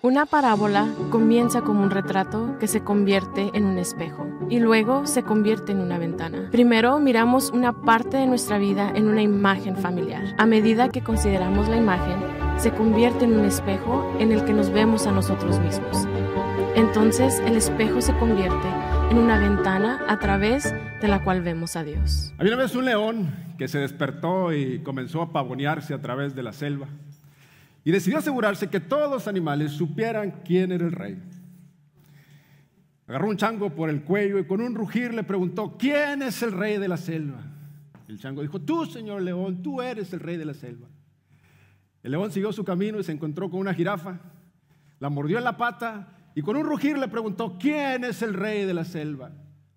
Una parábola comienza como un retrato que se convierte en un espejo y luego se convierte en una ventana. Primero miramos una parte de nuestra vida en una imagen familiar. A medida que consideramos la imagen, se convierte en un espejo en el que nos vemos a nosotros mismos. Entonces el espejo se convierte en una ventana a través de la cual vemos a Dios. Había una vez un león que se despertó y comenzó a pavonearse a través de la selva y decidió asegurarse que todos los animales supieran quién era el rey. Agarró un chango por el cuello y con un rugir le preguntó, ¿quién es el rey de la selva? El chango dijo, tú, señor león, tú eres el rey de la selva. El león siguió su camino y se encontró con una jirafa, la mordió en la pata y con un rugir le preguntó, ¿quién es el rey de la selva?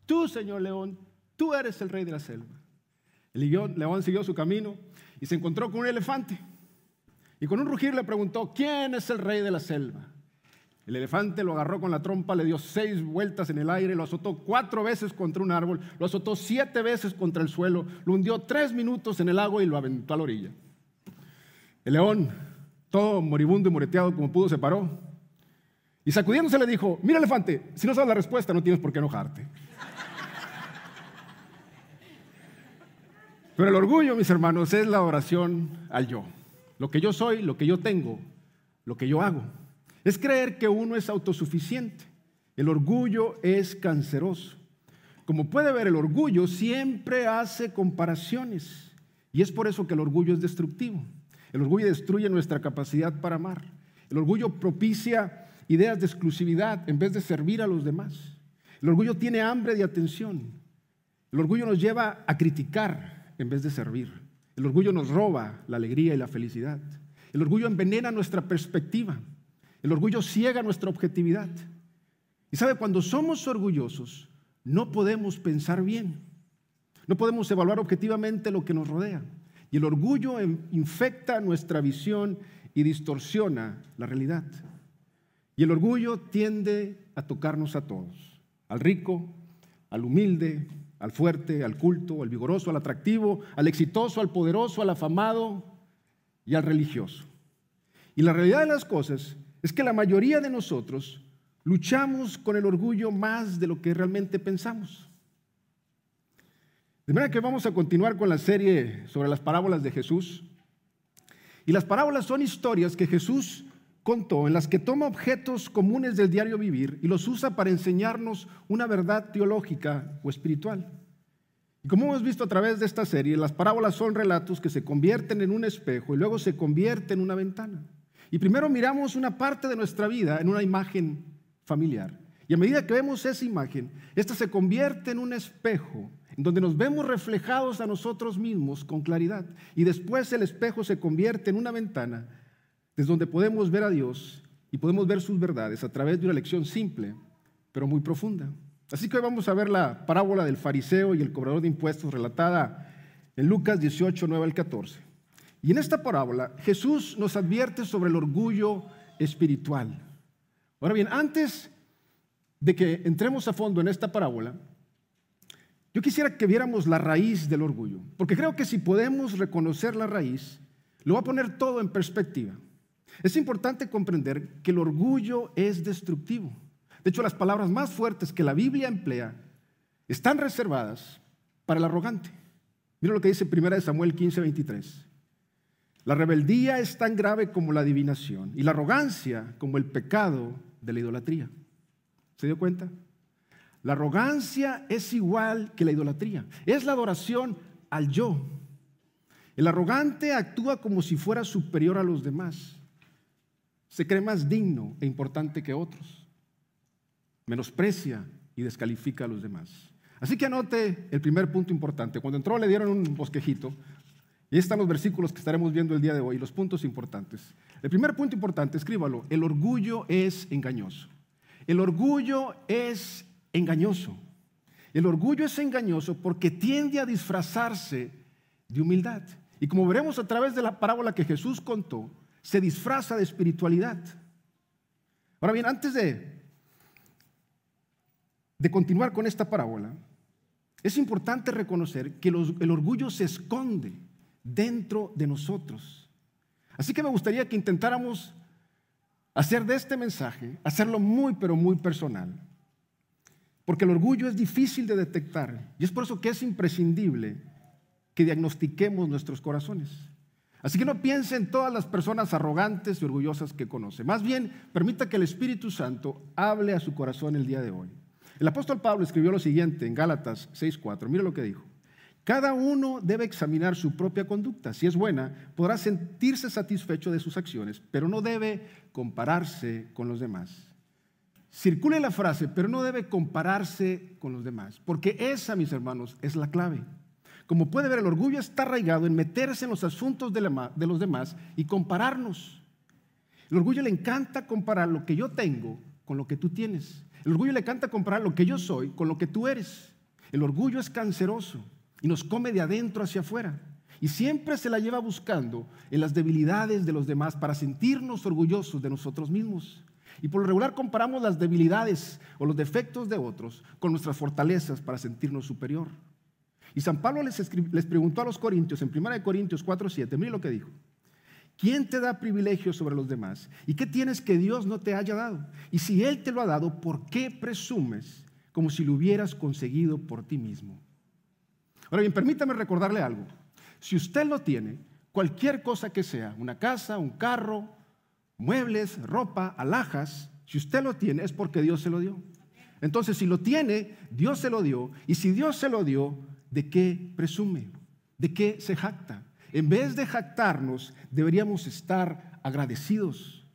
Tú, señor león, tú eres el rey de la selva. El león siguió su camino y se encontró con un elefante. Y con un rugir le preguntó, ¿quién es el rey de la selva? El elefante lo agarró con la trompa, le dio seis vueltas en el aire, lo azotó cuatro veces contra un árbol, lo azotó siete veces contra el suelo, lo hundió tres minutos en el agua y lo aventó a la orilla. El león, todo moribundo y moreteado como pudo, se paró y sacudiéndose le dijo, mira elefante, si no sabes la respuesta no tienes por qué enojarte. Pero el orgullo, mis hermanos, es la oración al yo. Lo que yo soy, lo que yo tengo, lo que yo hago. Es creer que uno es autosuficiente. El orgullo es canceroso. Como puede ver, el orgullo siempre hace comparaciones. Y es por eso que el orgullo es destructivo. El orgullo destruye nuestra capacidad para amar. El orgullo propicia ideas de exclusividad en vez de servir a los demás. El orgullo tiene hambre de atención. El orgullo nos lleva a criticar en vez de servir. El orgullo nos roba la alegría y la felicidad. El orgullo envenena nuestra perspectiva. El orgullo ciega nuestra objetividad. Y sabe, cuando somos orgullosos, no podemos pensar bien. No podemos evaluar objetivamente lo que nos rodea. Y el orgullo infecta nuestra visión y distorsiona la realidad. Y el orgullo tiende a tocarnos a todos, al rico, al humilde, al fuerte, al culto, al vigoroso, al atractivo, al exitoso, al poderoso, al afamado y al religioso. Y la realidad de las cosas es que la mayoría de nosotros luchamos con el orgullo más de lo que realmente pensamos. De manera que vamos a continuar con la serie sobre las parábolas de Jesús. Y las parábolas son historias que Jesús contó en las que toma objetos comunes del diario vivir y los usa para enseñarnos una verdad teológica o espiritual. Y como hemos visto a través de esta serie, las parábolas son relatos que se convierten en un espejo y luego se convierten en una ventana. Y primero miramos una parte de nuestra vida en una imagen familiar. Y a medida que vemos esa imagen, esta se convierte en un espejo en donde nos vemos reflejados a nosotros mismos con claridad. Y después el espejo se convierte en una ventana desde donde podemos ver a Dios y podemos ver sus verdades a través de una lección simple, pero muy profunda. Así que hoy vamos a ver la parábola del fariseo y el cobrador de impuestos relatada en Lucas 18, 9 al 14. Y en esta parábola Jesús nos advierte sobre el orgullo espiritual. Ahora bien, antes de que entremos a fondo en esta parábola, yo quisiera que viéramos la raíz del orgullo, porque creo que si podemos reconocer la raíz, lo va a poner todo en perspectiva. Es importante comprender que el orgullo es destructivo. De hecho, las palabras más fuertes que la Biblia emplea están reservadas para el arrogante. Mira lo que dice 1 Samuel 15, 23. La rebeldía es tan grave como la adivinación y la arrogancia como el pecado de la idolatría. ¿Se dio cuenta? La arrogancia es igual que la idolatría. Es la adoración al yo. El arrogante actúa como si fuera superior a los demás se cree más digno e importante que otros. Menosprecia y descalifica a los demás. Así que anote el primer punto importante. Cuando entró le dieron un bosquejito y están los versículos que estaremos viendo el día de hoy, los puntos importantes. El primer punto importante, escríbalo, el orgullo es engañoso. El orgullo es engañoso. El orgullo es engañoso porque tiende a disfrazarse de humildad. Y como veremos a través de la parábola que Jesús contó, se disfraza de espiritualidad. Ahora bien, antes de, de continuar con esta parábola, es importante reconocer que el orgullo se esconde dentro de nosotros. Así que me gustaría que intentáramos hacer de este mensaje, hacerlo muy, pero muy personal. Porque el orgullo es difícil de detectar y es por eso que es imprescindible que diagnostiquemos nuestros corazones. Así que no piense en todas las personas arrogantes y orgullosas que conoce. Más bien, permita que el Espíritu Santo hable a su corazón el día de hoy. El apóstol Pablo escribió lo siguiente en Gálatas 6:4. Mire lo que dijo. Cada uno debe examinar su propia conducta. Si es buena, podrá sentirse satisfecho de sus acciones, pero no debe compararse con los demás. Circule la frase, pero no debe compararse con los demás, porque esa, mis hermanos, es la clave. Como puede ver, el orgullo está arraigado en meterse en los asuntos de, los demás y compararnos. El orgullo le encanta comparar lo que yo tengo con lo que tú tienes. El orgullo le encanta comparar lo que yo soy con lo que tú eres. El orgullo es canceroso y nos come de adentro hacia afuera. Y siempre se la lleva buscando en las debilidades de los demás para sentirnos orgullosos de nosotros mismos. Y por lo regular comparamos las debilidades o los defectos de otros con nuestras fortalezas para sentirnos superior. Y San Pablo les, les preguntó a los corintios en 1 Corintios 4:7, mire lo que dijo. ¿Quién te da privilegio sobre los demás? ¿Y qué tienes que Dios no te haya dado? Y si Él te lo ha dado, ¿por qué presumes como si lo hubieras conseguido por ti mismo? Ahora bien, permítame recordarle algo. Si usted lo tiene, cualquier cosa que sea, una casa, un carro, muebles, ropa, alhajas, si usted lo tiene es porque Dios se lo dio. Entonces, si lo tiene, Dios se lo dio. Y si Dios se lo dio, ¿de qué presume? ¿De qué se jacta? En vez de jactarnos, deberíamos estar agradecidos.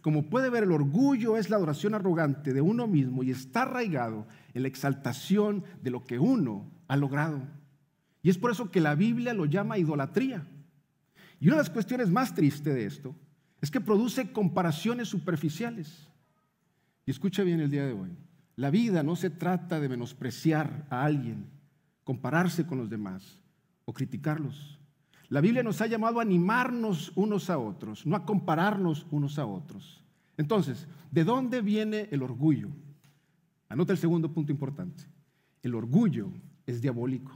Como puede ver, el orgullo es la adoración arrogante de uno mismo y está arraigado en la exaltación de lo que uno ha logrado. Y es por eso que la Biblia lo llama idolatría. Y una de las cuestiones más tristes de esto es que produce comparaciones superficiales. Y escucha bien el día de hoy. La vida no se trata de menospreciar a alguien, compararse con los demás o criticarlos. La Biblia nos ha llamado a animarnos unos a otros, no a compararnos unos a otros. Entonces, ¿de dónde viene el orgullo? Anota el segundo punto importante. El orgullo es diabólico.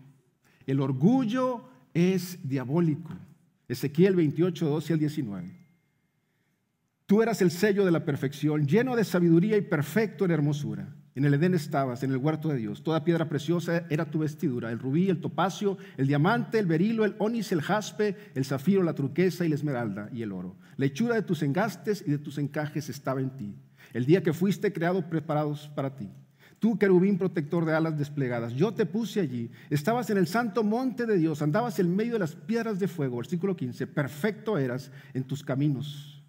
El orgullo es diabólico. Ezequiel 28, 12 al 19. Tú eras el sello de la perfección, lleno de sabiduría y perfecto en hermosura. En el Edén estabas, en el huerto de Dios. Toda piedra preciosa era tu vestidura, el rubí, el topacio, el diamante, el berilo, el onis, el jaspe, el zafiro, la turquesa y la esmeralda y el oro. La hechura de tus engastes y de tus encajes estaba en ti. El día que fuiste creado preparados para ti. Tú, querubín protector de alas desplegadas, yo te puse allí. Estabas en el santo monte de Dios, andabas en medio de las piedras de fuego. Versículo 15. Perfecto eras en tus caminos.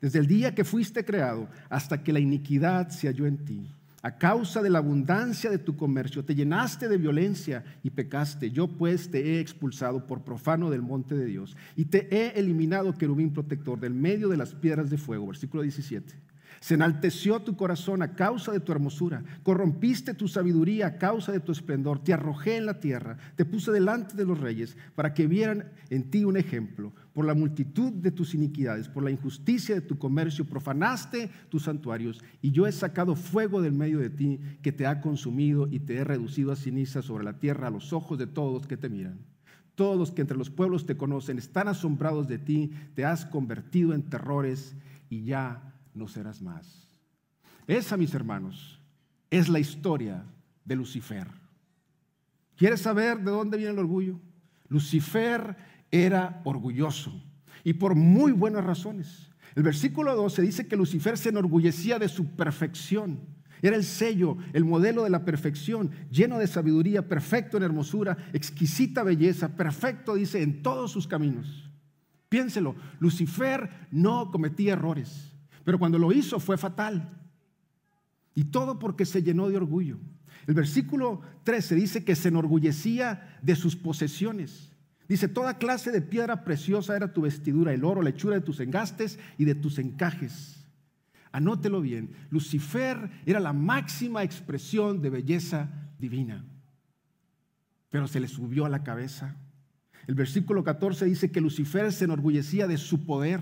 Desde el día que fuiste creado hasta que la iniquidad se halló en ti. A causa de la abundancia de tu comercio, te llenaste de violencia y pecaste. Yo pues te he expulsado por profano del monte de Dios y te he eliminado, querubín protector, del medio de las piedras de fuego. Versículo 17. Se enalteció tu corazón a causa de tu hermosura. Corrompiste tu sabiduría a causa de tu esplendor. Te arrojé en la tierra. Te puse delante de los reyes para que vieran en ti un ejemplo. Por la multitud de tus iniquidades, por la injusticia de tu comercio, profanaste tus santuarios. Y yo he sacado fuego del medio de ti que te ha consumido y te he reducido a ceniza sobre la tierra a los ojos de todos que te miran. Todos que entre los pueblos te conocen están asombrados de ti. Te has convertido en terrores y ya no serás más. Esa, mis hermanos, es la historia de Lucifer. ¿Quieres saber de dónde viene el orgullo? Lucifer era orgulloso y por muy buenas razones. El versículo 12 dice que Lucifer se enorgullecía de su perfección. Era el sello, el modelo de la perfección, lleno de sabiduría, perfecto en hermosura, exquisita belleza, perfecto, dice, en todos sus caminos. Piénselo, Lucifer no cometía errores. Pero cuando lo hizo fue fatal. Y todo porque se llenó de orgullo. El versículo 13 dice que se enorgullecía de sus posesiones. Dice, toda clase de piedra preciosa era tu vestidura, el oro, la hechura de tus engastes y de tus encajes. Anótelo bien, Lucifer era la máxima expresión de belleza divina, pero se le subió a la cabeza. El versículo 14 dice que Lucifer se enorgullecía de su poder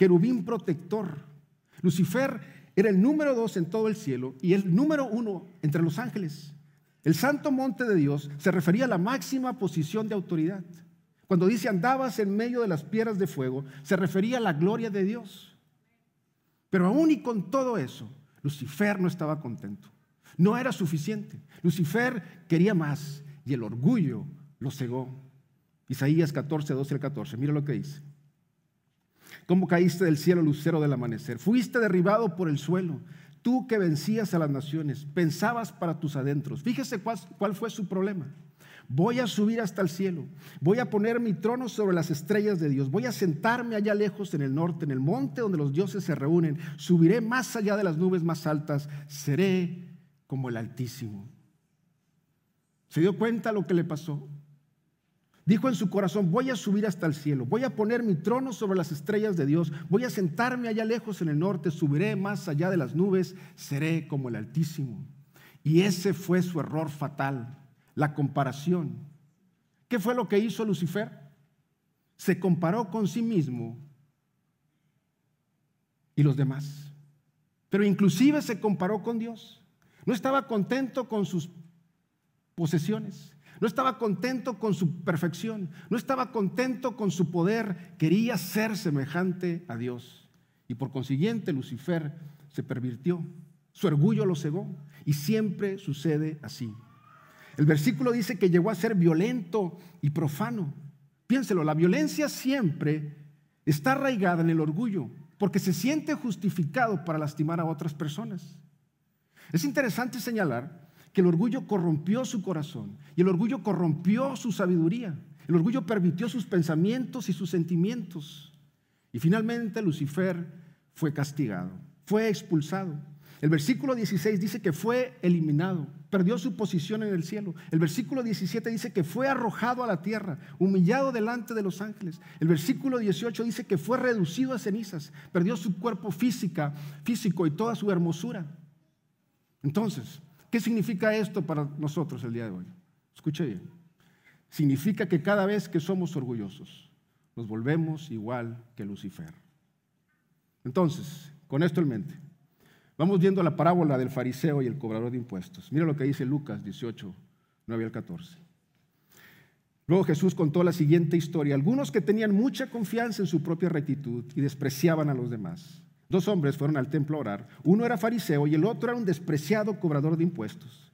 querubín protector. Lucifer era el número dos en todo el cielo y el número uno entre los ángeles. El santo monte de Dios se refería a la máxima posición de autoridad. Cuando dice andabas en medio de las piedras de fuego, se refería a la gloria de Dios. Pero aún y con todo eso, Lucifer no estaba contento. No era suficiente. Lucifer quería más y el orgullo lo cegó. Isaías 14, 12 al 14. Mira lo que dice. ¿Cómo caíste del cielo, lucero del amanecer? Fuiste derribado por el suelo. Tú que vencías a las naciones, pensabas para tus adentros. Fíjese cuál, cuál fue su problema. Voy a subir hasta el cielo. Voy a poner mi trono sobre las estrellas de Dios. Voy a sentarme allá lejos en el norte, en el monte donde los dioses se reúnen. Subiré más allá de las nubes más altas. Seré como el Altísimo. ¿Se dio cuenta lo que le pasó? Dijo en su corazón, voy a subir hasta el cielo, voy a poner mi trono sobre las estrellas de Dios, voy a sentarme allá lejos en el norte, subiré más allá de las nubes, seré como el Altísimo. Y ese fue su error fatal, la comparación. ¿Qué fue lo que hizo Lucifer? Se comparó con sí mismo y los demás. Pero inclusive se comparó con Dios. No estaba contento con sus posesiones. No estaba contento con su perfección, no estaba contento con su poder, quería ser semejante a Dios. Y por consiguiente Lucifer se pervirtió, su orgullo lo cegó y siempre sucede así. El versículo dice que llegó a ser violento y profano. Piénselo, la violencia siempre está arraigada en el orgullo, porque se siente justificado para lastimar a otras personas. Es interesante señalar que el orgullo corrompió su corazón y el orgullo corrompió su sabiduría. El orgullo permitió sus pensamientos y sus sentimientos. Y finalmente Lucifer fue castigado, fue expulsado. El versículo 16 dice que fue eliminado, perdió su posición en el cielo. El versículo 17 dice que fue arrojado a la tierra, humillado delante de los ángeles. El versículo 18 dice que fue reducido a cenizas, perdió su cuerpo física, físico y toda su hermosura. Entonces, ¿Qué significa esto para nosotros el día de hoy? Escuche bien. Significa que cada vez que somos orgullosos, nos volvemos igual que Lucifer. Entonces, con esto en mente, vamos viendo la parábola del fariseo y el cobrador de impuestos. Mira lo que dice Lucas 18, 9 al 14. Luego Jesús contó la siguiente historia. Algunos que tenían mucha confianza en su propia rectitud y despreciaban a los demás Dos hombres fueron al templo a orar. Uno era fariseo y el otro era un despreciado cobrador de impuestos.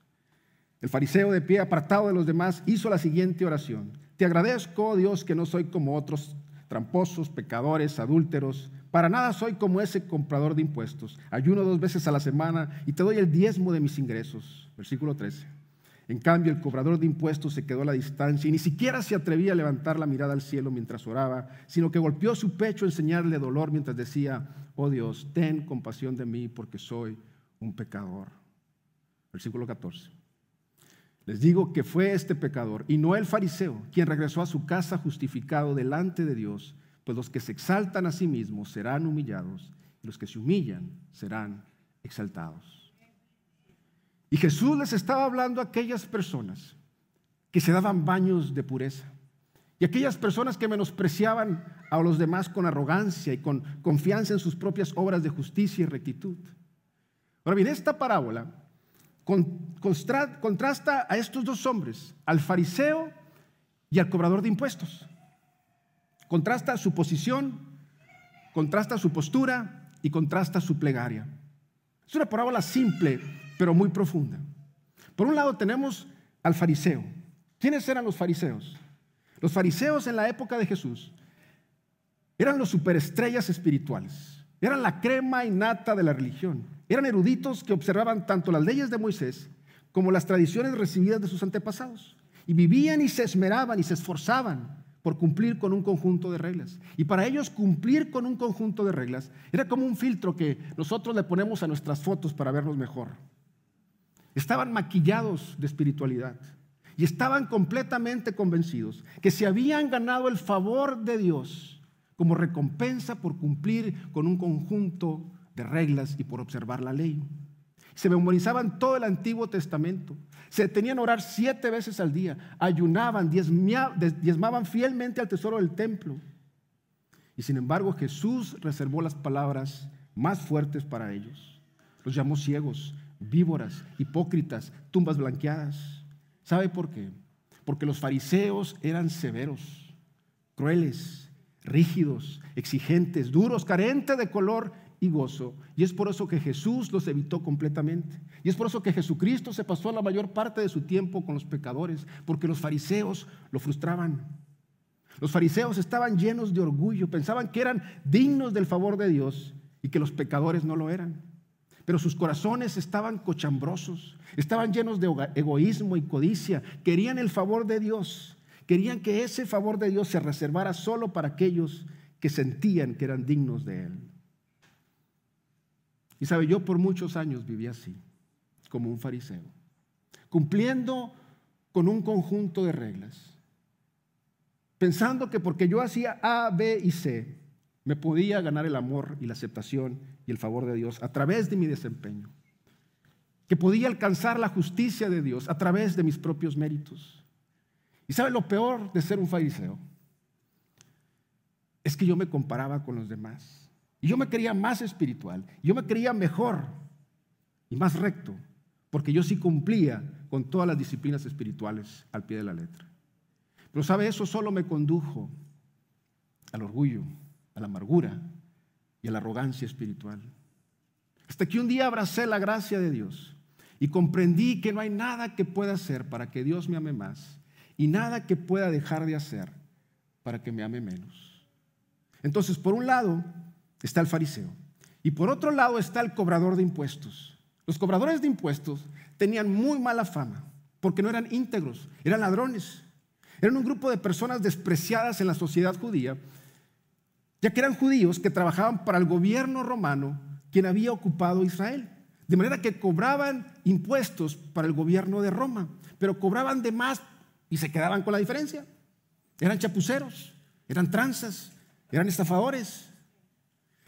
El fariseo de pie apartado de los demás hizo la siguiente oración. Te agradezco, Dios, que no soy como otros tramposos, pecadores, adúlteros. Para nada soy como ese comprador de impuestos. Ayuno dos veces a la semana y te doy el diezmo de mis ingresos. Versículo 13. En cambio, el cobrador de impuestos se quedó a la distancia y ni siquiera se atrevía a levantar la mirada al cielo mientras oraba, sino que golpeó su pecho en señal dolor mientras decía, oh Dios, ten compasión de mí porque soy un pecador. Versículo 14. Les digo que fue este pecador y no el fariseo quien regresó a su casa justificado delante de Dios, pues los que se exaltan a sí mismos serán humillados y los que se humillan serán exaltados. Y Jesús les estaba hablando a aquellas personas que se daban baños de pureza. Y aquellas personas que menospreciaban a los demás con arrogancia y con confianza en sus propias obras de justicia y rectitud. Ahora bien, esta parábola contrasta a estos dos hombres, al fariseo y al cobrador de impuestos. Contrasta su posición, contrasta su postura y contrasta su plegaria. Es una parábola simple, pero muy profunda. Por un lado tenemos al fariseo. ¿Quiénes eran los fariseos? Los fariseos en la época de Jesús eran los superestrellas espirituales, eran la crema innata de la religión, eran eruditos que observaban tanto las leyes de Moisés como las tradiciones recibidas de sus antepasados, y vivían y se esmeraban y se esforzaban por cumplir con un conjunto de reglas. Y para ellos cumplir con un conjunto de reglas era como un filtro que nosotros le ponemos a nuestras fotos para vernos mejor. Estaban maquillados de espiritualidad y estaban completamente convencidos que se habían ganado el favor de Dios como recompensa por cumplir con un conjunto de reglas y por observar la ley. Se memorizaban todo el Antiguo Testamento, se tenían a orar siete veces al día, ayunaban, diezmaban fielmente al tesoro del templo. Y sin embargo Jesús reservó las palabras más fuertes para ellos. Los llamó ciegos, víboras, hipócritas, tumbas blanqueadas. ¿Sabe por qué? Porque los fariseos eran severos, crueles, rígidos, exigentes, duros, carentes de color y gozo. Y es por eso que Jesús los evitó completamente. Y es por eso que Jesucristo se pasó la mayor parte de su tiempo con los pecadores, porque los fariseos lo frustraban. Los fariseos estaban llenos de orgullo, pensaban que eran dignos del favor de Dios y que los pecadores no lo eran. Pero sus corazones estaban cochambrosos, estaban llenos de egoísmo y codicia, querían el favor de Dios, querían que ese favor de Dios se reservara solo para aquellos que sentían que eran dignos de Él. Y sabe, yo por muchos años viví así, como un fariseo, cumpliendo con un conjunto de reglas pensando que porque yo hacía A, B y C, me podía ganar el amor y la aceptación y el favor de Dios a través de mi desempeño. Que podía alcanzar la justicia de Dios a través de mis propios méritos. ¿Y sabe lo peor de ser un fariseo? Es que yo me comparaba con los demás. Y yo me creía más espiritual. Yo me creía mejor y más recto. Porque yo sí cumplía con todas las disciplinas espirituales al pie de la letra. Pero sabe, eso solo me condujo al orgullo, a la amargura y a la arrogancia espiritual. Hasta que un día abracé la gracia de Dios y comprendí que no hay nada que pueda hacer para que Dios me ame más y nada que pueda dejar de hacer para que me ame menos. Entonces, por un lado está el fariseo y por otro lado está el cobrador de impuestos. Los cobradores de impuestos tenían muy mala fama porque no eran íntegros, eran ladrones. Eran un grupo de personas despreciadas en la sociedad judía, ya que eran judíos que trabajaban para el gobierno romano, quien había ocupado Israel. De manera que cobraban impuestos para el gobierno de Roma, pero cobraban de más y se quedaban con la diferencia. Eran chapuceros, eran tranzas, eran estafadores.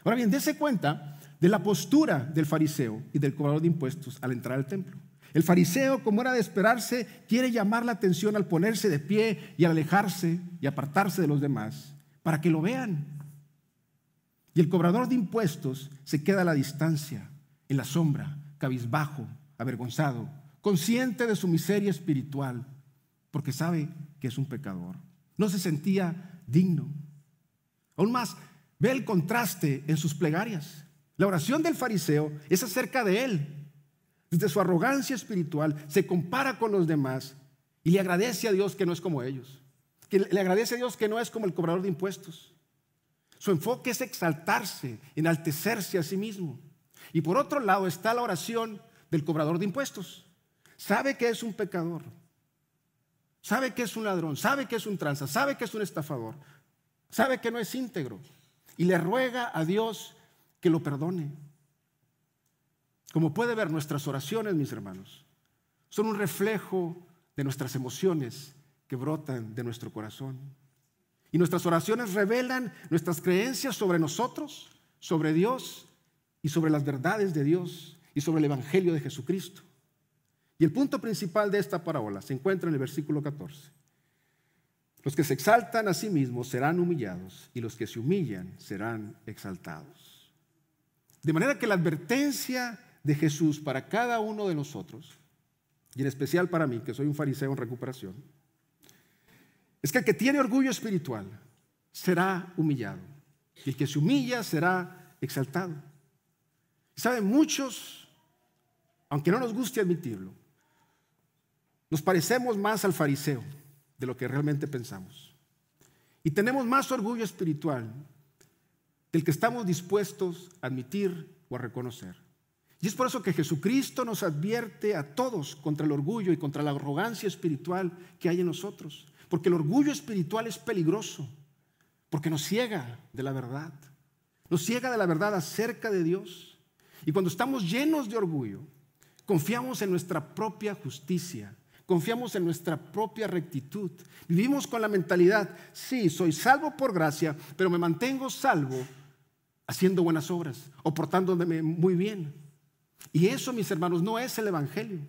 Ahora bien, dése cuenta de la postura del fariseo y del cobrador de impuestos al entrar al templo. El fariseo, como era de esperarse, quiere llamar la atención al ponerse de pie y al alejarse y apartarse de los demás para que lo vean. Y el cobrador de impuestos se queda a la distancia, en la sombra, cabizbajo, avergonzado, consciente de su miseria espiritual, porque sabe que es un pecador. No se sentía digno. Aún más, ve el contraste en sus plegarias. La oración del fariseo es acerca de él, desde su arrogancia espiritual, se compara con los demás y le agradece a Dios que no es como ellos. Que le agradece a Dios que no es como el cobrador de impuestos. Su enfoque es exaltarse, enaltecerse a sí mismo. Y por otro lado está la oración del cobrador de impuestos. Sabe que es un pecador. Sabe que es un ladrón. Sabe que es un tranza. Sabe que es un estafador. Sabe que no es íntegro. Y le ruega a Dios que lo perdone. Como puede ver, nuestras oraciones, mis hermanos, son un reflejo de nuestras emociones que brotan de nuestro corazón. Y nuestras oraciones revelan nuestras creencias sobre nosotros, sobre Dios y sobre las verdades de Dios y sobre el Evangelio de Jesucristo. Y el punto principal de esta parábola se encuentra en el versículo 14. Los que se exaltan a sí mismos serán humillados y los que se humillan serán exaltados. De manera que la advertencia de Jesús para cada uno de nosotros, y en especial para mí, que soy un fariseo en recuperación, es que el que tiene orgullo espiritual será humillado, y el que se humilla será exaltado. Saben, muchos, aunque no nos guste admitirlo, nos parecemos más al fariseo de lo que realmente pensamos. Y tenemos más orgullo espiritual del que estamos dispuestos a admitir o a reconocer. Y es por eso que Jesucristo nos advierte a todos contra el orgullo y contra la arrogancia espiritual que hay en nosotros. Porque el orgullo espiritual es peligroso, porque nos ciega de la verdad, nos ciega de la verdad acerca de Dios. Y cuando estamos llenos de orgullo, confiamos en nuestra propia justicia, confiamos en nuestra propia rectitud. Vivimos con la mentalidad, sí, soy salvo por gracia, pero me mantengo salvo haciendo buenas obras o portándome muy bien. Y eso, mis hermanos, no es el Evangelio.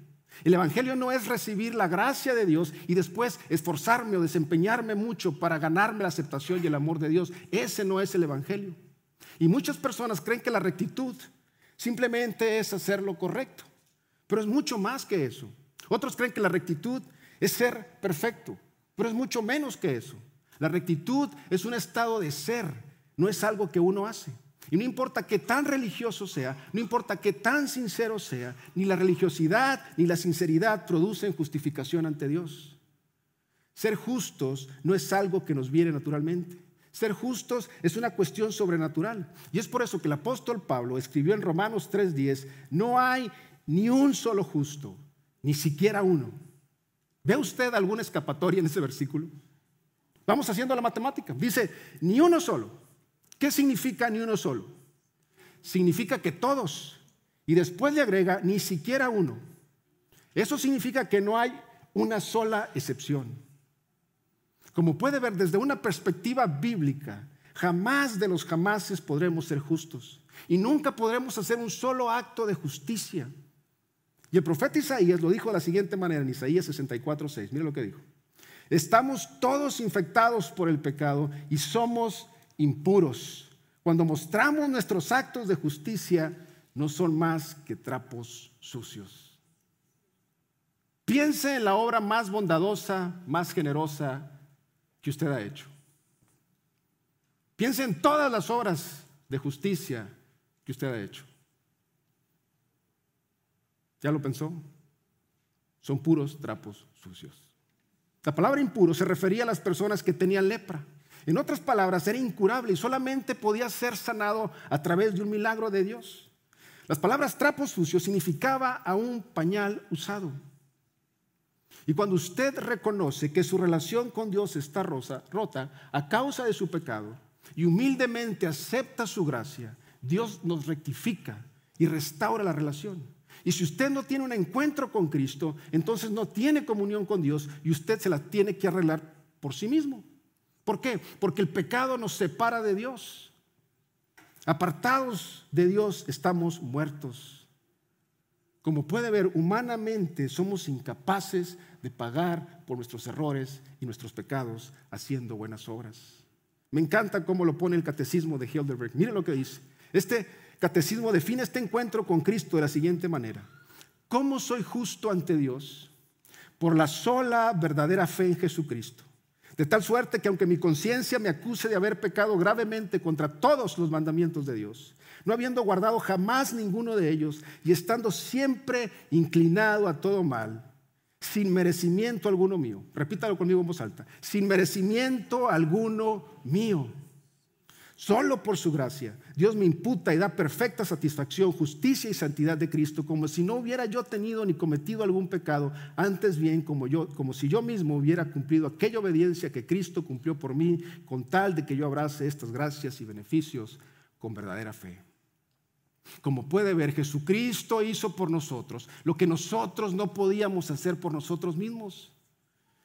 El Evangelio no es recibir la gracia de Dios y después esforzarme o desempeñarme mucho para ganarme la aceptación y el amor de Dios. Ese no es el Evangelio. Y muchas personas creen que la rectitud simplemente es hacer lo correcto, pero es mucho más que eso. Otros creen que la rectitud es ser perfecto, pero es mucho menos que eso. La rectitud es un estado de ser, no es algo que uno hace. Y no importa qué tan religioso sea, no importa qué tan sincero sea, ni la religiosidad ni la sinceridad producen justificación ante Dios. Ser justos no es algo que nos viene naturalmente. Ser justos es una cuestión sobrenatural. Y es por eso que el apóstol Pablo escribió en Romanos 3:10, no hay ni un solo justo, ni siquiera uno. ¿Ve usted alguna escapatoria en ese versículo? Vamos haciendo la matemática. Dice, ni uno solo. ¿Qué significa ni uno solo? Significa que todos. Y después le agrega, ni siquiera uno. Eso significa que no hay una sola excepción. Como puede ver desde una perspectiva bíblica, jamás de los jamases podremos ser justos. Y nunca podremos hacer un solo acto de justicia. Y el profeta Isaías lo dijo de la siguiente manera en Isaías 64, 6. Mire lo que dijo. Estamos todos infectados por el pecado y somos impuros. Cuando mostramos nuestros actos de justicia, no son más que trapos sucios. Piense en la obra más bondadosa, más generosa que usted ha hecho. Piense en todas las obras de justicia que usted ha hecho. ¿Ya lo pensó? Son puros trapos sucios. La palabra impuro se refería a las personas que tenían lepra. En otras palabras, era incurable y solamente podía ser sanado a través de un milagro de Dios. Las palabras trapos sucios significaba a un pañal usado. Y cuando usted reconoce que su relación con Dios está rota a causa de su pecado y humildemente acepta su gracia, Dios nos rectifica y restaura la relación. Y si usted no tiene un encuentro con Cristo, entonces no tiene comunión con Dios y usted se la tiene que arreglar por sí mismo. ¿Por qué? Porque el pecado nos separa de Dios. Apartados de Dios estamos muertos. Como puede ver, humanamente somos incapaces de pagar por nuestros errores y nuestros pecados haciendo buenas obras. Me encanta cómo lo pone el catecismo de Hildebrand. Miren lo que dice. Este catecismo define este encuentro con Cristo de la siguiente manera. ¿Cómo soy justo ante Dios? Por la sola verdadera fe en Jesucristo. De tal suerte que aunque mi conciencia me acuse de haber pecado gravemente contra todos los mandamientos de Dios, no habiendo guardado jamás ninguno de ellos y estando siempre inclinado a todo mal, sin merecimiento alguno mío, repítalo conmigo en voz alta, sin merecimiento alguno mío Solo por su gracia, Dios me imputa y da perfecta satisfacción, justicia y santidad de Cristo, como si no hubiera yo tenido ni cometido algún pecado, antes bien como yo, como si yo mismo hubiera cumplido aquella obediencia que Cristo cumplió por mí, con tal de que yo abrace estas gracias y beneficios con verdadera fe. Como puede ver, Jesucristo hizo por nosotros lo que nosotros no podíamos hacer por nosotros mismos.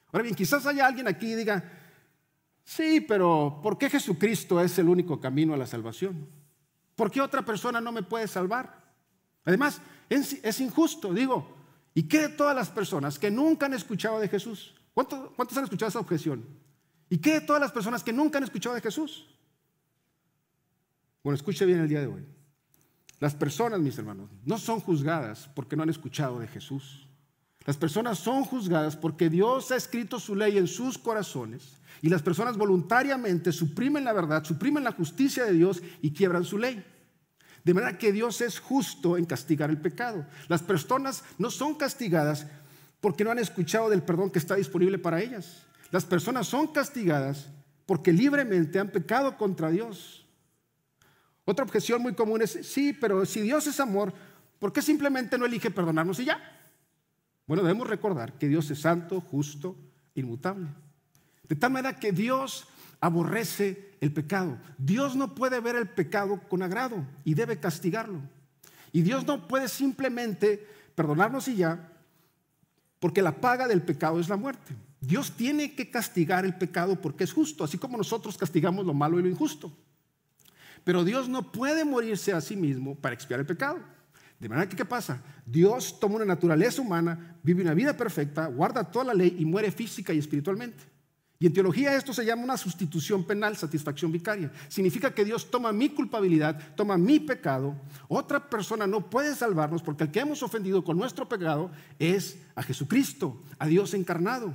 Ahora bien, quizás haya alguien aquí y diga, Sí, pero ¿por qué Jesucristo es el único camino a la salvación? ¿Por qué otra persona no me puede salvar? Además, es, injusto, digo. ¿Y qué de todas las personas que nunca han escuchado de Jesús? ¿Cuántos, ¿Cuántos han escuchado esa objeción? ¿Y qué de todas las personas que nunca han escuchado de Jesús? Bueno, escuche bien el día de hoy. Las personas, mis hermanos, no son juzgadas porque no han escuchado de Jesús. Las personas son juzgadas porque Dios ha escrito su ley en sus corazones y las personas voluntariamente suprimen la verdad, suprimen la justicia de Dios y quiebran su ley. De manera que Dios es justo en castigar el pecado. Las personas no son castigadas porque no han escuchado del perdón que está disponible para ellas. Las personas son castigadas porque libremente han pecado contra Dios. Otra objeción muy común es, sí, pero si Dios es amor, ¿por qué simplemente no elige perdonarnos y ya? Bueno, debemos recordar que Dios es santo, justo, inmutable. De tal manera que Dios aborrece el pecado. Dios no puede ver el pecado con agrado y debe castigarlo. Y Dios no puede simplemente perdonarnos y ya, porque la paga del pecado es la muerte. Dios tiene que castigar el pecado porque es justo, así como nosotros castigamos lo malo y lo injusto. Pero Dios no puede morirse a sí mismo para expiar el pecado. De manera que, ¿qué pasa? Dios toma una naturaleza humana, vive una vida perfecta, guarda toda la ley y muere física y espiritualmente. Y en teología esto se llama una sustitución penal, satisfacción vicaria. Significa que Dios toma mi culpabilidad, toma mi pecado. Otra persona no puede salvarnos porque el que hemos ofendido con nuestro pecado es a Jesucristo, a Dios encarnado.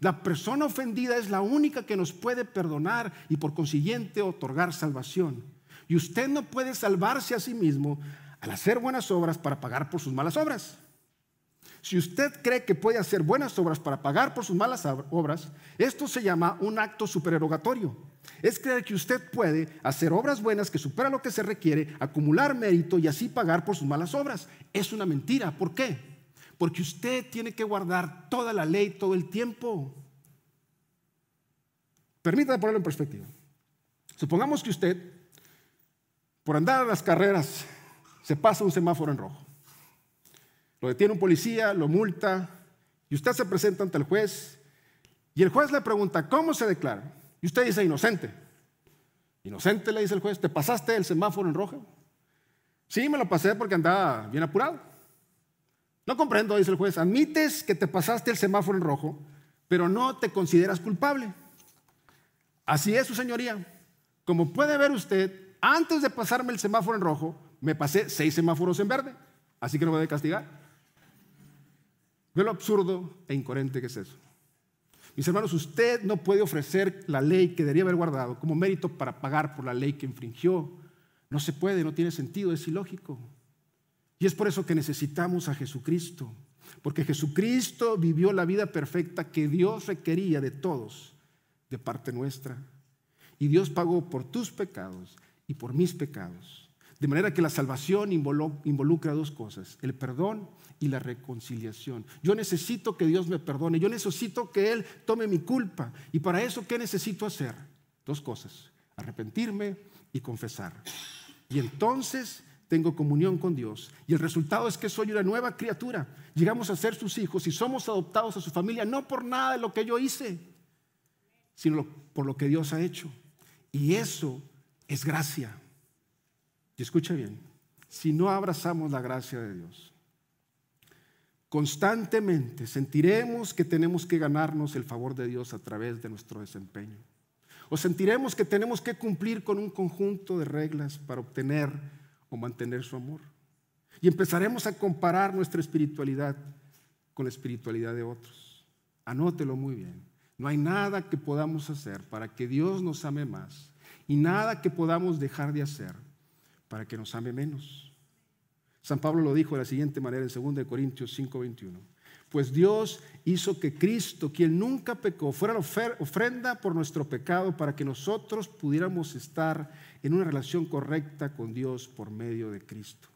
La persona ofendida es la única que nos puede perdonar y por consiguiente otorgar salvación. Y usted no puede salvarse a sí mismo al hacer buenas obras para pagar por sus malas obras. Si usted cree que puede hacer buenas obras para pagar por sus malas obras, esto se llama un acto supererogatorio. Es creer que usted puede hacer obras buenas que superan lo que se requiere, acumular mérito y así pagar por sus malas obras. Es una mentira. ¿Por qué? Porque usted tiene que guardar toda la ley todo el tiempo. Permítame ponerlo en perspectiva. Supongamos que usted, por andar a las carreras, se pasa un semáforo en rojo. Lo detiene un policía, lo multa, y usted se presenta ante el juez, y el juez le pregunta, ¿cómo se declara? Y usted dice, inocente. Inocente, le dice el juez, ¿te pasaste el semáforo en rojo? Sí, me lo pasé porque andaba bien apurado. No comprendo, dice el juez, admites que te pasaste el semáforo en rojo, pero no te consideras culpable. Así es, su señoría. Como puede ver usted, antes de pasarme el semáforo en rojo, me pasé seis semáforos en verde. Así que no me debe castigar. Ve lo absurdo e incoherente que es eso. Mis hermanos, usted no puede ofrecer la ley que debería haber guardado como mérito para pagar por la ley que infringió. No se puede, no tiene sentido, es ilógico. Y es por eso que necesitamos a Jesucristo, porque Jesucristo vivió la vida perfecta que Dios requería de todos, de parte nuestra. Y Dios pagó por tus pecados y por mis pecados. De manera que la salvación involucra dos cosas, el perdón y la reconciliación. Yo necesito que Dios me perdone, yo necesito que Él tome mi culpa. Y para eso, ¿qué necesito hacer? Dos cosas, arrepentirme y confesar. Y entonces tengo comunión con Dios. Y el resultado es que soy una nueva criatura. Llegamos a ser sus hijos y somos adoptados a su familia, no por nada de lo que yo hice, sino por lo que Dios ha hecho. Y eso es gracia. Y escucha bien, si no abrazamos la gracia de Dios, constantemente sentiremos que tenemos que ganarnos el favor de Dios a través de nuestro desempeño. O sentiremos que tenemos que cumplir con un conjunto de reglas para obtener o mantener su amor. Y empezaremos a comparar nuestra espiritualidad con la espiritualidad de otros. Anótelo muy bien. No hay nada que podamos hacer para que Dios nos ame más y nada que podamos dejar de hacer para que nos ame menos. San Pablo lo dijo de la siguiente manera en 2 Corintios 5:21. Pues Dios hizo que Cristo, quien nunca pecó, fuera ofrenda por nuestro pecado para que nosotros pudiéramos estar en una relación correcta con Dios por medio de Cristo.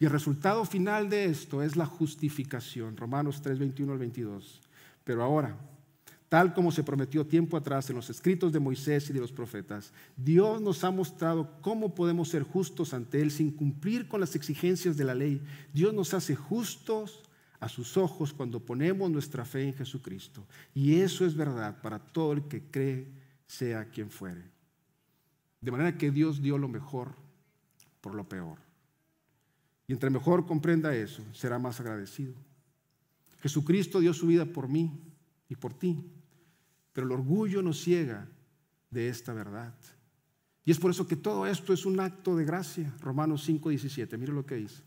Y el resultado final de esto es la justificación. Romanos 3, 21 al 22. Pero ahora, tal como se prometió tiempo atrás en los escritos de Moisés y de los profetas, Dios nos ha mostrado cómo podemos ser justos ante Él sin cumplir con las exigencias de la ley. Dios nos hace justos a sus ojos cuando ponemos nuestra fe en Jesucristo. Y eso es verdad para todo el que cree, sea quien fuere. De manera que Dios dio lo mejor por lo peor. Y entre mejor comprenda eso, será más agradecido. Jesucristo dio su vida por mí y por ti. Pero el orgullo nos ciega de esta verdad. Y es por eso que todo esto es un acto de gracia. Romanos 5, 17. Mire lo que dice.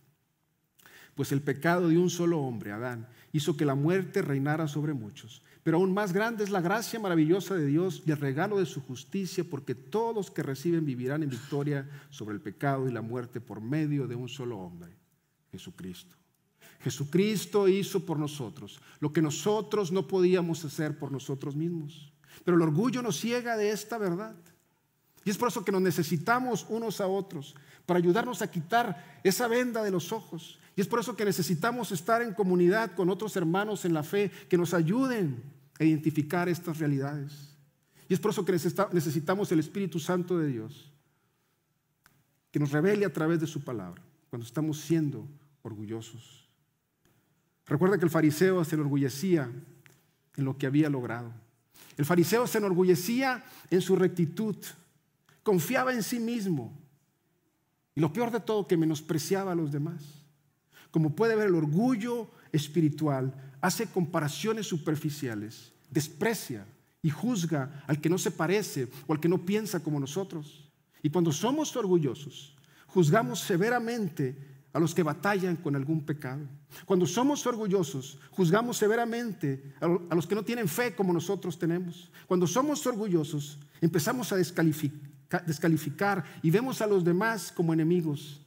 Pues el pecado de un solo hombre, Adán, hizo que la muerte reinara sobre muchos. Pero aún más grande es la gracia maravillosa de Dios y el regalo de su justicia, porque todos que reciben vivirán en victoria sobre el pecado y la muerte por medio de un solo hombre, Jesucristo. Jesucristo hizo por nosotros lo que nosotros no podíamos hacer por nosotros mismos. Pero el orgullo nos ciega de esta verdad. Y es por eso que nos necesitamos unos a otros, para ayudarnos a quitar esa venda de los ojos. Y es por eso que necesitamos estar en comunidad con otros hermanos en la fe que nos ayuden a identificar estas realidades. Y es por eso que necesitamos el Espíritu Santo de Dios, que nos revele a través de su palabra, cuando estamos siendo orgullosos. Recuerda que el fariseo se enorgullecía en lo que había logrado. El fariseo se enorgullecía en su rectitud, confiaba en sí mismo y lo peor de todo, que menospreciaba a los demás. Como puede ver, el orgullo espiritual hace comparaciones superficiales, desprecia y juzga al que no se parece o al que no piensa como nosotros. Y cuando somos orgullosos, juzgamos severamente a los que batallan con algún pecado. Cuando somos orgullosos, juzgamos severamente a los que no tienen fe como nosotros tenemos. Cuando somos orgullosos, empezamos a descalificar descalificar y vemos a los demás como enemigos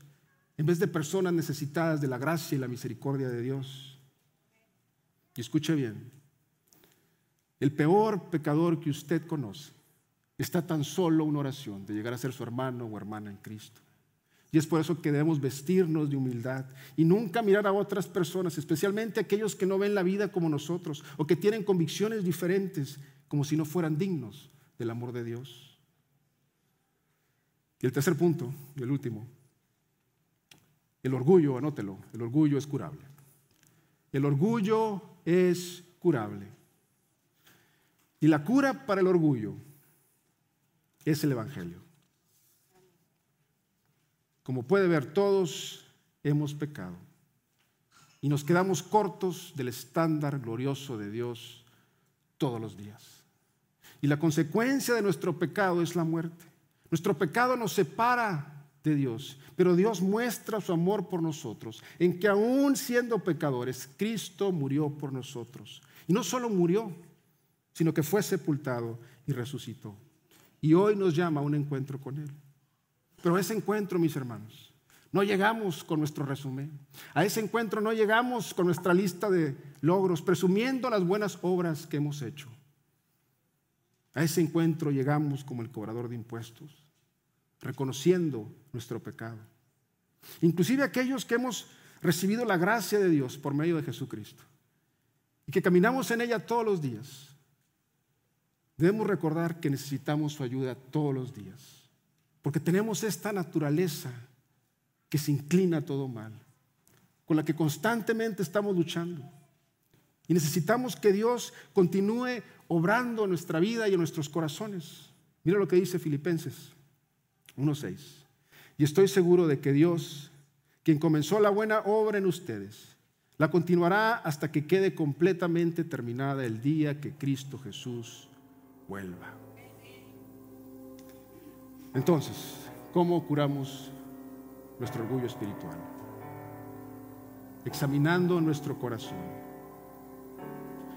en vez de personas necesitadas de la gracia y la misericordia de Dios. Y escuche bien, el peor pecador que usted conoce está tan solo una oración de llegar a ser su hermano o hermana en Cristo. Y es por eso que debemos vestirnos de humildad y nunca mirar a otras personas, especialmente aquellos que no ven la vida como nosotros o que tienen convicciones diferentes, como si no fueran dignos del amor de Dios. Y el tercer punto, y el último, el orgullo, anótelo, el orgullo es curable. El orgullo es curable. Y la cura para el orgullo es el Evangelio. Como puede ver, todos hemos pecado y nos quedamos cortos del estándar glorioso de Dios todos los días. Y la consecuencia de nuestro pecado es la muerte. Nuestro pecado nos separa de Dios, pero Dios muestra su amor por nosotros, en que aún siendo pecadores, Cristo murió por nosotros. Y no solo murió, sino que fue sepultado y resucitó. Y hoy nos llama a un encuentro con Él. Pero a ese encuentro, mis hermanos, no llegamos con nuestro resumen. A ese encuentro no llegamos con nuestra lista de logros, presumiendo las buenas obras que hemos hecho. A ese encuentro llegamos como el cobrador de impuestos, reconociendo nuestro pecado. Inclusive aquellos que hemos recibido la gracia de Dios por medio de Jesucristo y que caminamos en ella todos los días, debemos recordar que necesitamos su ayuda todos los días. Porque tenemos esta naturaleza que se inclina a todo mal, con la que constantemente estamos luchando. Y necesitamos que Dios continúe obrando en nuestra vida y en nuestros corazones. Mira lo que dice Filipenses 1.6. Y estoy seguro de que Dios, quien comenzó la buena obra en ustedes, la continuará hasta que quede completamente terminada el día que Cristo Jesús vuelva. Entonces, ¿cómo curamos nuestro orgullo espiritual? Examinando nuestro corazón.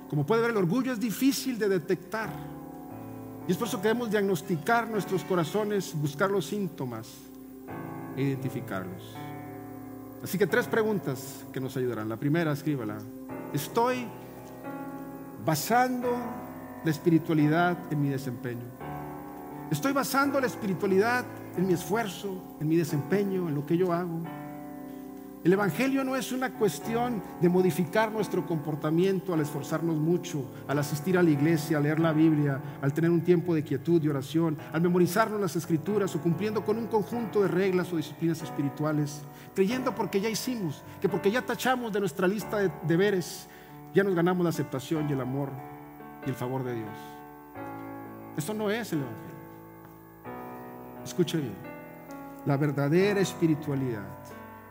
Como puede ver, el orgullo es difícil de detectar. Y es por eso que debemos diagnosticar nuestros corazones, buscar los síntomas e identificarlos. Así que tres preguntas que nos ayudarán. La primera, escríbala. ¿Estoy basando la espiritualidad en mi desempeño? Estoy basando la espiritualidad en mi esfuerzo, en mi desempeño, en lo que yo hago. El Evangelio no es una cuestión de modificar nuestro comportamiento al esforzarnos mucho, al asistir a la iglesia, a leer la Biblia, al tener un tiempo de quietud y oración, al memorizarnos las escrituras o cumpliendo con un conjunto de reglas o disciplinas espirituales, creyendo porque ya hicimos, que porque ya tachamos de nuestra lista de deberes, ya nos ganamos la aceptación y el amor y el favor de Dios. Eso no es el Evangelio. Escuche bien, la verdadera espiritualidad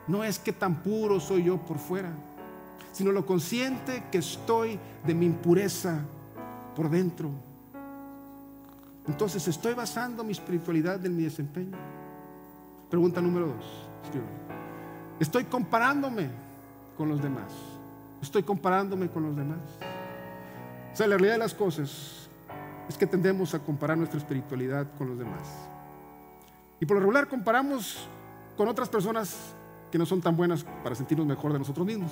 no es que tan puro soy yo por fuera, sino lo consciente que estoy de mi impureza por dentro. Entonces, ¿estoy basando mi espiritualidad en mi desempeño? Pregunta número dos. Estoy comparándome con los demás. Estoy comparándome con los demás. O sea, la realidad de las cosas es que tendemos a comparar nuestra espiritualidad con los demás. Y por lo regular comparamos con otras personas que no son tan buenas para sentirnos mejor de nosotros mismos.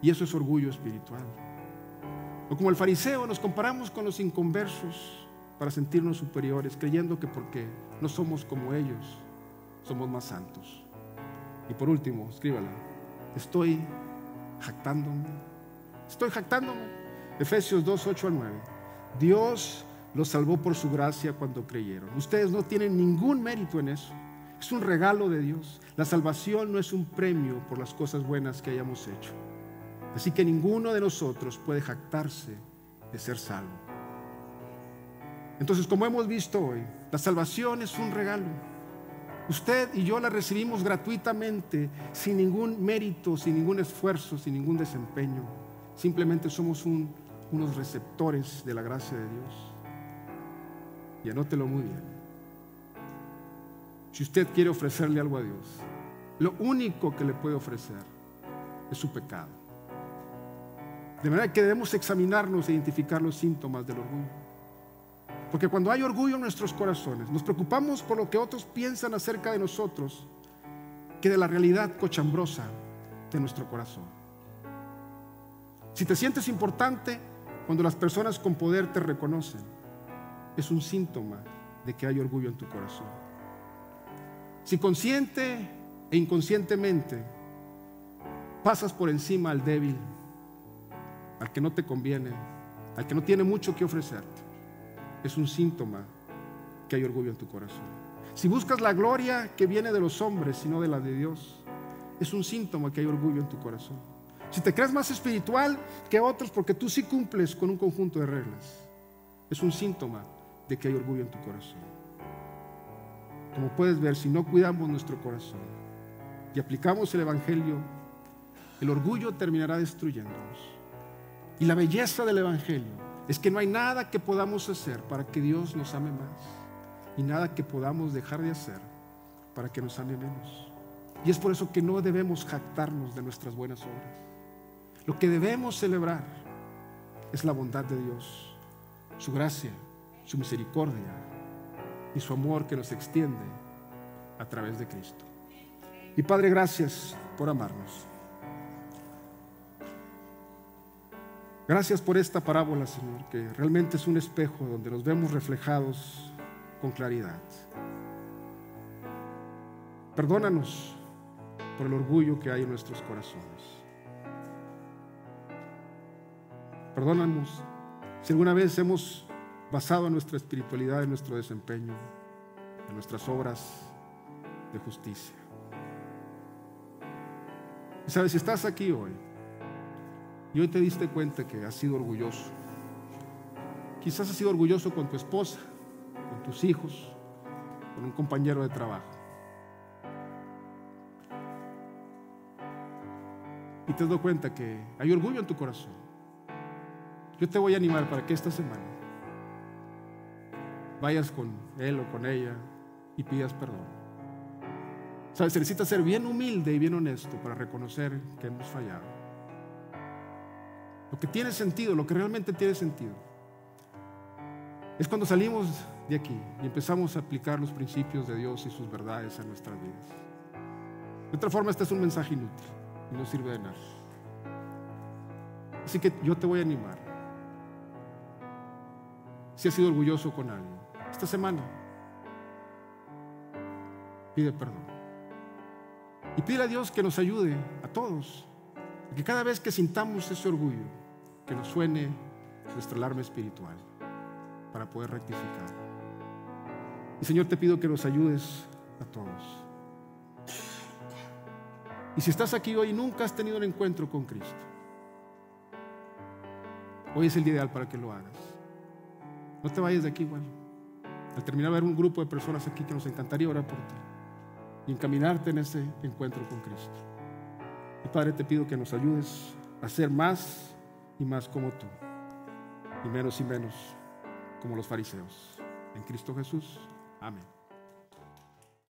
Y eso es orgullo espiritual. O como el fariseo, nos comparamos con los inconversos para sentirnos superiores, creyendo que porque no somos como ellos, somos más santos. Y por último, escríbala, estoy jactándome. Estoy jactándome. Efesios 2, 8 al 9. Dios los salvó por su gracia cuando creyeron. Ustedes no tienen ningún mérito en eso. Es un regalo de Dios. La salvación no es un premio por las cosas buenas que hayamos hecho. Así que ninguno de nosotros puede jactarse de ser salvo. Entonces, como hemos visto hoy, la salvación es un regalo. Usted y yo la recibimos gratuitamente, sin ningún mérito, sin ningún esfuerzo, sin ningún desempeño. Simplemente somos unos receptores de la gracia de Dios. Y anótelo muy bien. Si usted quiere ofrecerle algo a Dios, lo único que le puede ofrecer es su pecado. De manera que debemos examinarnos e identificar los síntomas del orgullo. Porque cuando hay orgullo en nuestros corazones, nos preocupamos por lo que otros piensan acerca de nosotros que de la realidad cochambrosa de nuestro corazón. Si te sientes importante cuando las personas con poder te reconocen, es un síntoma de que hay orgullo en tu corazón. Si consciente e inconscientemente pasas por encima al débil, al que no te conviene, al que no tiene mucho que ofrecerte, es un síntoma que hay orgullo en tu corazón. Si buscas la gloria que viene de los hombres y no de la de Dios, es un síntoma que hay orgullo en tu corazón. Si te crees más espiritual que otros porque tú sí cumples con un conjunto de reglas, es un síntoma de que hay orgullo en tu corazón. Como puedes ver, si no cuidamos nuestro corazón y aplicamos el Evangelio, el orgullo terminará destruyéndonos. Y la belleza del Evangelio es que no hay nada que podamos hacer para que Dios nos ame más y nada que podamos dejar de hacer para que nos ame menos. Y es por eso que no debemos jactarnos de nuestras buenas obras. Lo que debemos celebrar es la bondad de Dios, su gracia, su misericordia y su amor que nos extiende a través de Cristo. Y Padre, gracias por amarnos. Gracias por esta parábola, Señor, que realmente es un espejo donde nos vemos reflejados con claridad. Perdónanos por el orgullo que hay en nuestros corazones. Perdónanos si alguna vez hemos basado nuestra espiritualidad en nuestro desempeño, en nuestras obras de justicia. Y sabes, si estás aquí hoy y hoy te diste cuenta que has sido orgulloso, quizás has sido orgulloso con tu esposa, con tus hijos, con un compañero de trabajo. Y te das cuenta que hay orgullo en tu corazón. Yo te voy a animar para que esta semana vayas con él o con ella y pidas perdón. Sabes, se necesita ser bien humilde y bien honesto para reconocer que hemos fallado. Lo que tiene sentido, lo que realmente tiene sentido, es cuando salimos de aquí y empezamos a aplicar los principios de Dios y sus verdades en nuestras vidas. De otra forma, este es un mensaje inútil y no sirve de nada. Así que yo te voy a animar. Si has sido orgulloso con alguien, esta semana pide perdón. Y pide a Dios que nos ayude a todos. Que cada vez que sintamos ese orgullo, que nos suene nuestra alarma espiritual para poder rectificar. Y Señor, te pido que nos ayudes a todos. Y si estás aquí hoy y nunca has tenido un encuentro con Cristo, hoy es el día ideal para que lo hagas. No te vayas de aquí igual. Al terminar, ver un grupo de personas aquí que nos encantaría orar por ti y encaminarte en ese encuentro con Cristo. Y Padre, te pido que nos ayudes a ser más y más como tú, y menos y menos como los fariseos. En Cristo Jesús. Amén.